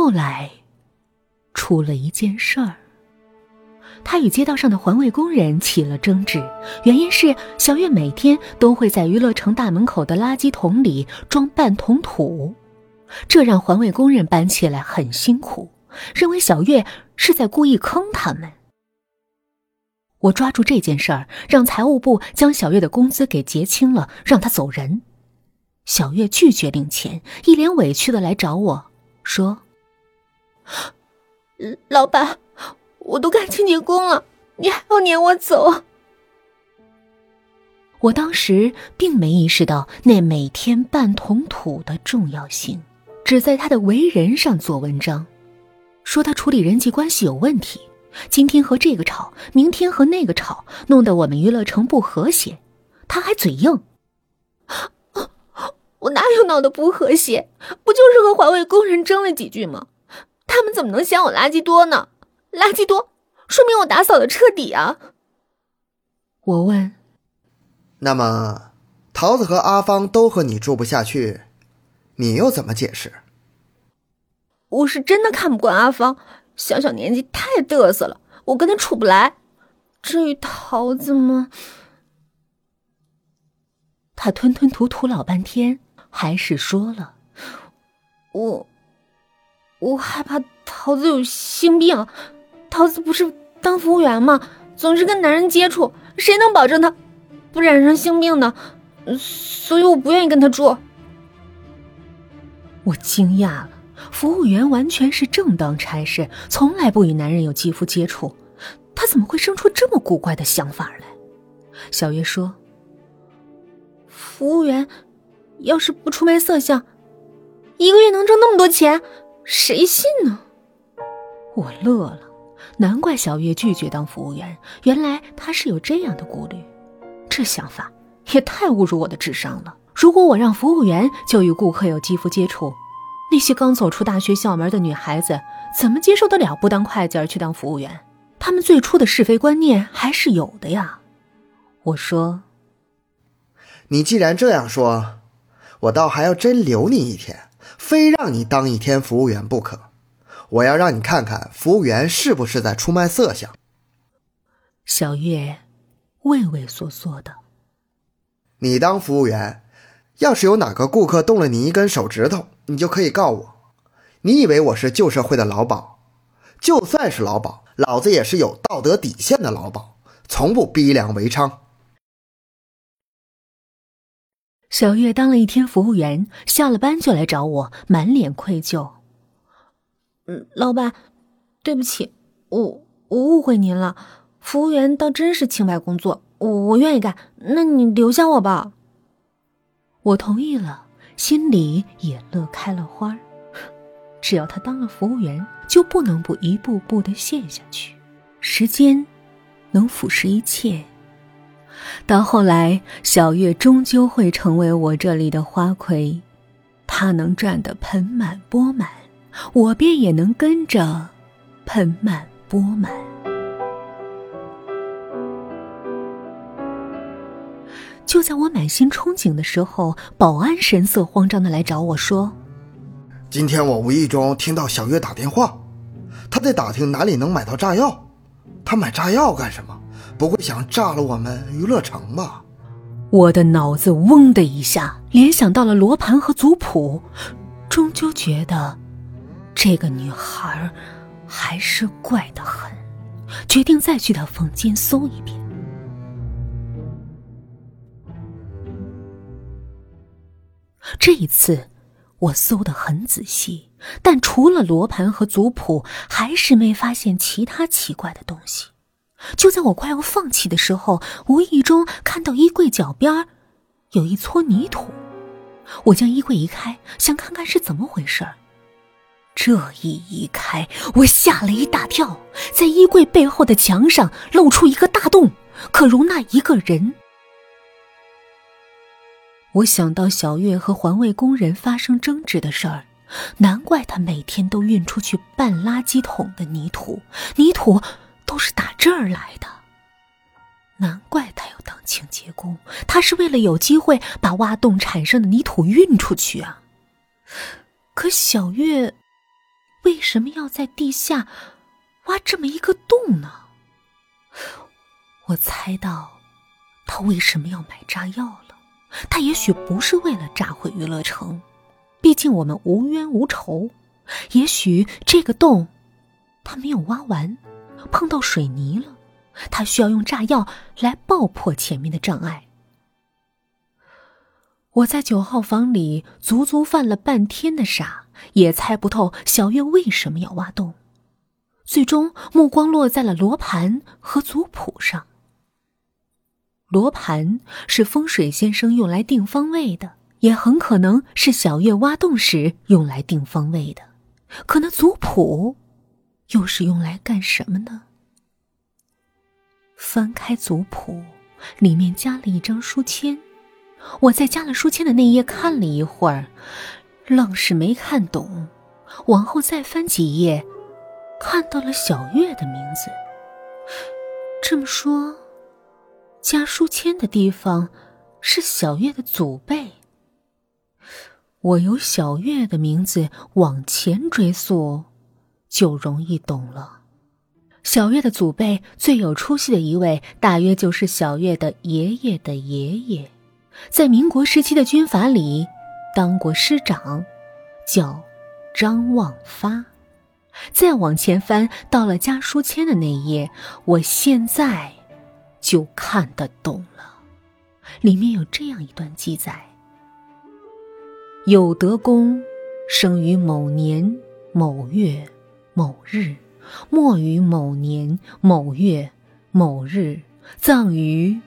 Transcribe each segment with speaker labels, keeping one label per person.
Speaker 1: 后来，出了一件事儿。他与街道上的环卫工人起了争执，原因是小月每天都会在娱乐城大门口的垃圾桶里装半桶土，这让环卫工人搬起来很辛苦，认为小月是在故意坑他们。我抓住这件事儿，让财务部将小月的工资给结清了，让他走人。小月拒绝领钱，一脸委屈的来找我说：“
Speaker 2: 老板。”我都干清洁工了，你还要撵我走？
Speaker 1: 我当时并没意识到那每天半桶土的重要性，只在他的为人上做文章，说他处理人际关系有问题，今天和这个吵，明天和那个吵，弄得我们娱乐城不和谐。他还嘴硬，
Speaker 2: 我哪有闹得不和谐？不就是和环卫工人争了几句吗？他们怎么能嫌我垃圾多呢？垃圾多，说明我打扫的彻底啊！
Speaker 1: 我问：“
Speaker 3: 那么，桃子和阿芳都和你住不下去，你又怎么解释？”
Speaker 2: 我是真的看不惯阿芳，小小年纪太嘚瑟了，我跟他处不来。至于桃子吗，
Speaker 1: 他吞吞吐吐老半天，还是说了：“
Speaker 2: 我，我害怕桃子有性病。”桃子不是当服务员吗？总是跟男人接触，谁能保证她不染上性病呢？所以我不愿意跟她住。
Speaker 1: 我惊讶了，服务员完全是正当差事，从来不与男人有肌肤接触，他怎么会生出这么古怪的想法来？小月说：“
Speaker 2: 服务员要是不出卖色相，一个月能挣那么多钱，谁信呢？”
Speaker 1: 我乐了。难怪小月拒绝当服务员，原来她是有这样的顾虑。这想法也太侮辱我的智商了。如果我让服务员就与顾客有肌肤接触，那些刚走出大学校门的女孩子怎么接受得了不当会计而去当服务员？他们最初的是非观念还是有的呀。我说：“
Speaker 3: 你既然这样说，我倒还要真留你一天，非让你当一天服务员不可。”我要让你看看服务员是不是在出卖色相。
Speaker 1: 小月畏畏缩缩的。
Speaker 3: 你当服务员，要是有哪个顾客动了你一根手指头，你就可以告我。你以为我是旧社会的老鸨？就算是老鸨，老子也是有道德底线的老鸨，从不逼良为娼。
Speaker 1: 小月当了一天服务员，下了班就来找我，满脸愧疚。
Speaker 2: 嗯，老板，对不起，我我误会您了。服务员倒真是清白工作，我我愿意干。那你留下我吧。
Speaker 1: 我同意了，心里也乐开了花。只要他当了服务员，就不能不一步步的陷下去。时间能腐蚀一切，到后来，小月终究会成为我这里的花魁，她能赚得盆满钵满。我便也能跟着盆满钵满。就在我满心憧憬的时候，保安神色慌张的来找我说：“
Speaker 3: 今天我无意中听到小月打电话，他在打听哪里能买到炸药。他买炸药干什么？不会想炸了我们娱乐城吧？”
Speaker 1: 我的脑子嗡的一下，联想到了罗盘和族谱，终究觉得。这个女孩还是怪得很，决定再去她房间搜一遍。这一次，我搜的很仔细，但除了罗盘和族谱，还是没发现其他奇怪的东西。就在我快要放弃的时候，无意中看到衣柜脚边有一撮泥土，我将衣柜移开，想看看是怎么回事儿。这一移开，我吓了一大跳，在衣柜背后的墙上露出一个大洞，可容纳一个人。我想到小月和环卫工人发生争执的事儿，难怪他每天都运出去半垃圾桶的泥土，泥土都是打这儿来的。难怪他要当清洁工，他是为了有机会把挖洞产生的泥土运出去啊。可小月。为什么要在地下挖这么一个洞呢？我猜到他为什么要买炸药了。他也许不是为了炸毁娱乐城，毕竟我们无冤无仇。也许这个洞他没有挖完，碰到水泥了，他需要用炸药来爆破前面的障碍。我在九号房里足足犯了半天的傻，也猜不透小月为什么要挖洞。最终，目光落在了罗盘和族谱上。罗盘是风水先生用来定方位的，也很可能是小月挖洞时用来定方位的。可那族谱又是用来干什么呢？翻开族谱，里面加了一张书签。我在加了书签的那页看了一会儿，愣是没看懂。往后再翻几页，看到了小月的名字。这么说，加书签的地方是小月的祖辈。我由小月的名字往前追溯，就容易懂了。小月的祖辈最有出息的一位，大约就是小月的爷爷的爷爷。在民国时期的军阀里，当过师长，叫张望发。再往前翻，到了加书签的那一页，我现在就看得懂了。里面有这样一段记载：有德公生于某年某月某日，没于某年某月某日，葬于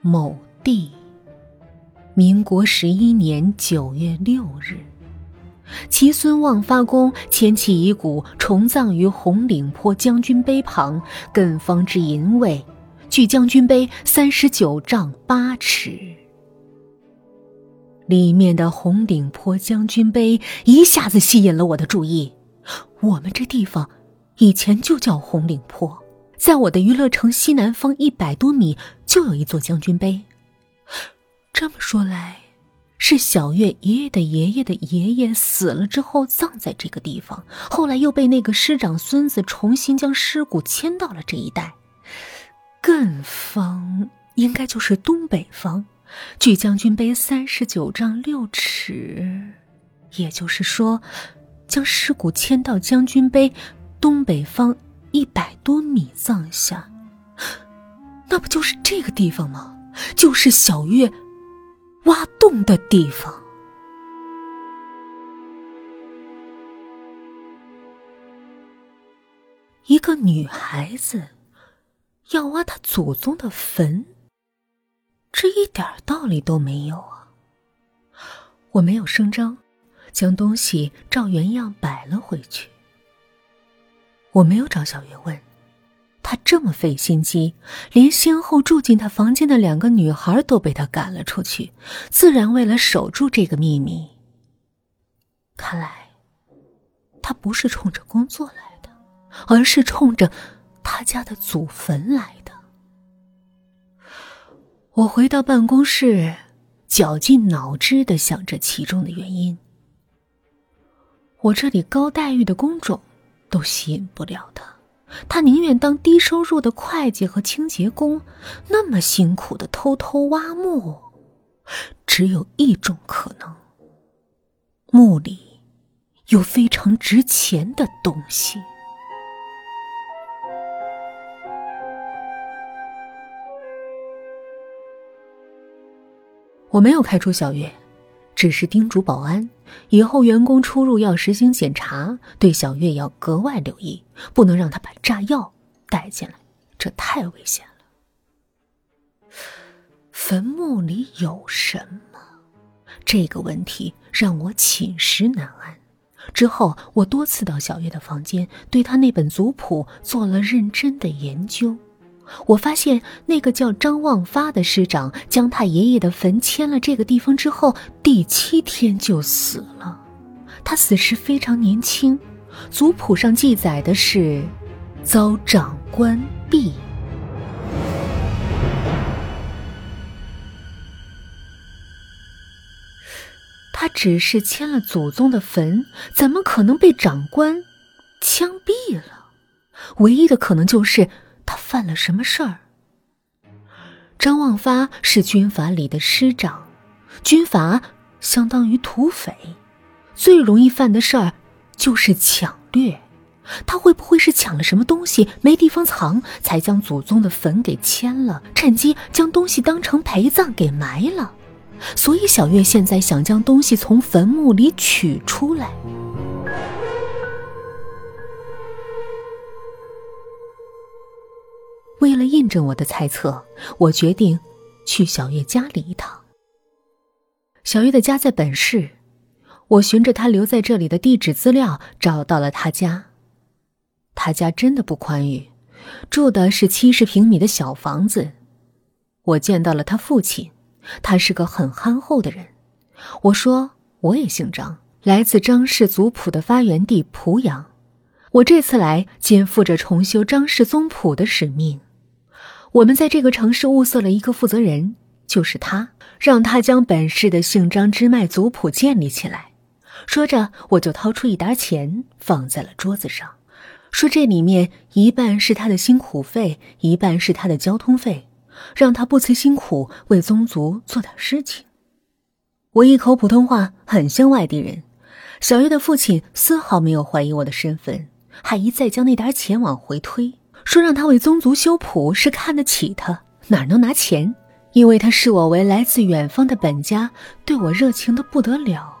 Speaker 1: 某地。民国十一年九月六日，其孙望发公迁其遗骨，重葬于红岭坡将军碑旁，艮方之银位，距将军碑三十九丈八尺。里面的红顶坡将军碑一下子吸引了我的注意。我们这地方以前就叫红岭坡，在我的娱乐城西南方一百多米就有一座将军碑。这么说来，是小月爷爷的爷爷的爷爷死了之后葬在这个地方，后来又被那个师长孙子重新将尸骨迁到了这一带。艮方应该就是东北方，距将军碑三十九丈六尺，也就是说，将尸骨迁到将军碑东北方一百多米葬下，那不就是这个地方吗？就是小月。挖洞的地方，一个女孩子要挖她祖宗的坟，这一点道理都没有啊！我没有声张，将东西照原样摆了回去。我没有找小月问。他这么费心机，连先后住进他房间的两个女孩都被他赶了出去，自然为了守住这个秘密。看来，他不是冲着工作来的，而是冲着他家的祖坟来的。我回到办公室，绞尽脑汁的想着其中的原因。我这里高待遇的工种，都吸引不了他。他宁愿当低收入的会计和清洁工，那么辛苦的偷偷挖墓，只有一种可能：墓里有非常值钱的东西。我没有开除小月。只是叮嘱保安，以后员工出入要实行检查，对小月要格外留意，不能让他把炸药带进来，这太危险了。坟墓里有什么？这个问题让我寝食难安。之后，我多次到小月的房间，对他那本族谱做了认真的研究。我发现那个叫张望发的师长，将他爷爷的坟迁了这个地方之后，第七天就死了。他死时非常年轻，族谱上记载的是遭长官毙。他只是迁了祖宗的坟，怎么可能被长官枪毙了。唯一的可能就是他犯了什么事儿。张望发是军阀里的师长，军阀相当于土匪，最容易犯的事儿就是抢掠。他会不会是抢了什么东西没地方藏，才将祖宗的坟给迁了，趁机将东西当成陪葬给埋了？所以小月现在想将东西从坟墓里取出来。为了印证我的猜测，我决定去小月家里一趟。小月的家在本市，我循着她留在这里的地址资料找到了她家。他家真的不宽裕，住的是七十平米的小房子。我见到了他父亲，他是个很憨厚的人。我说我也姓张，来自张氏族谱的发源地濮阳。我这次来肩负着重修张氏宗谱的使命。我们在这个城市物色了一个负责人，就是他，让他将本市的姓张支脉族谱建立起来。说着，我就掏出一沓钱放在了桌子上。说这里面一半是他的辛苦费，一半是他的交通费，让他不辞辛苦为宗族做点事情。我一口普通话很像外地人，小月的父亲丝毫没有怀疑我的身份，还一再将那沓钱往回推，说让他为宗族修谱是看得起他，哪能拿钱？因为他视我为来自远方的本家，对我热情的不得了。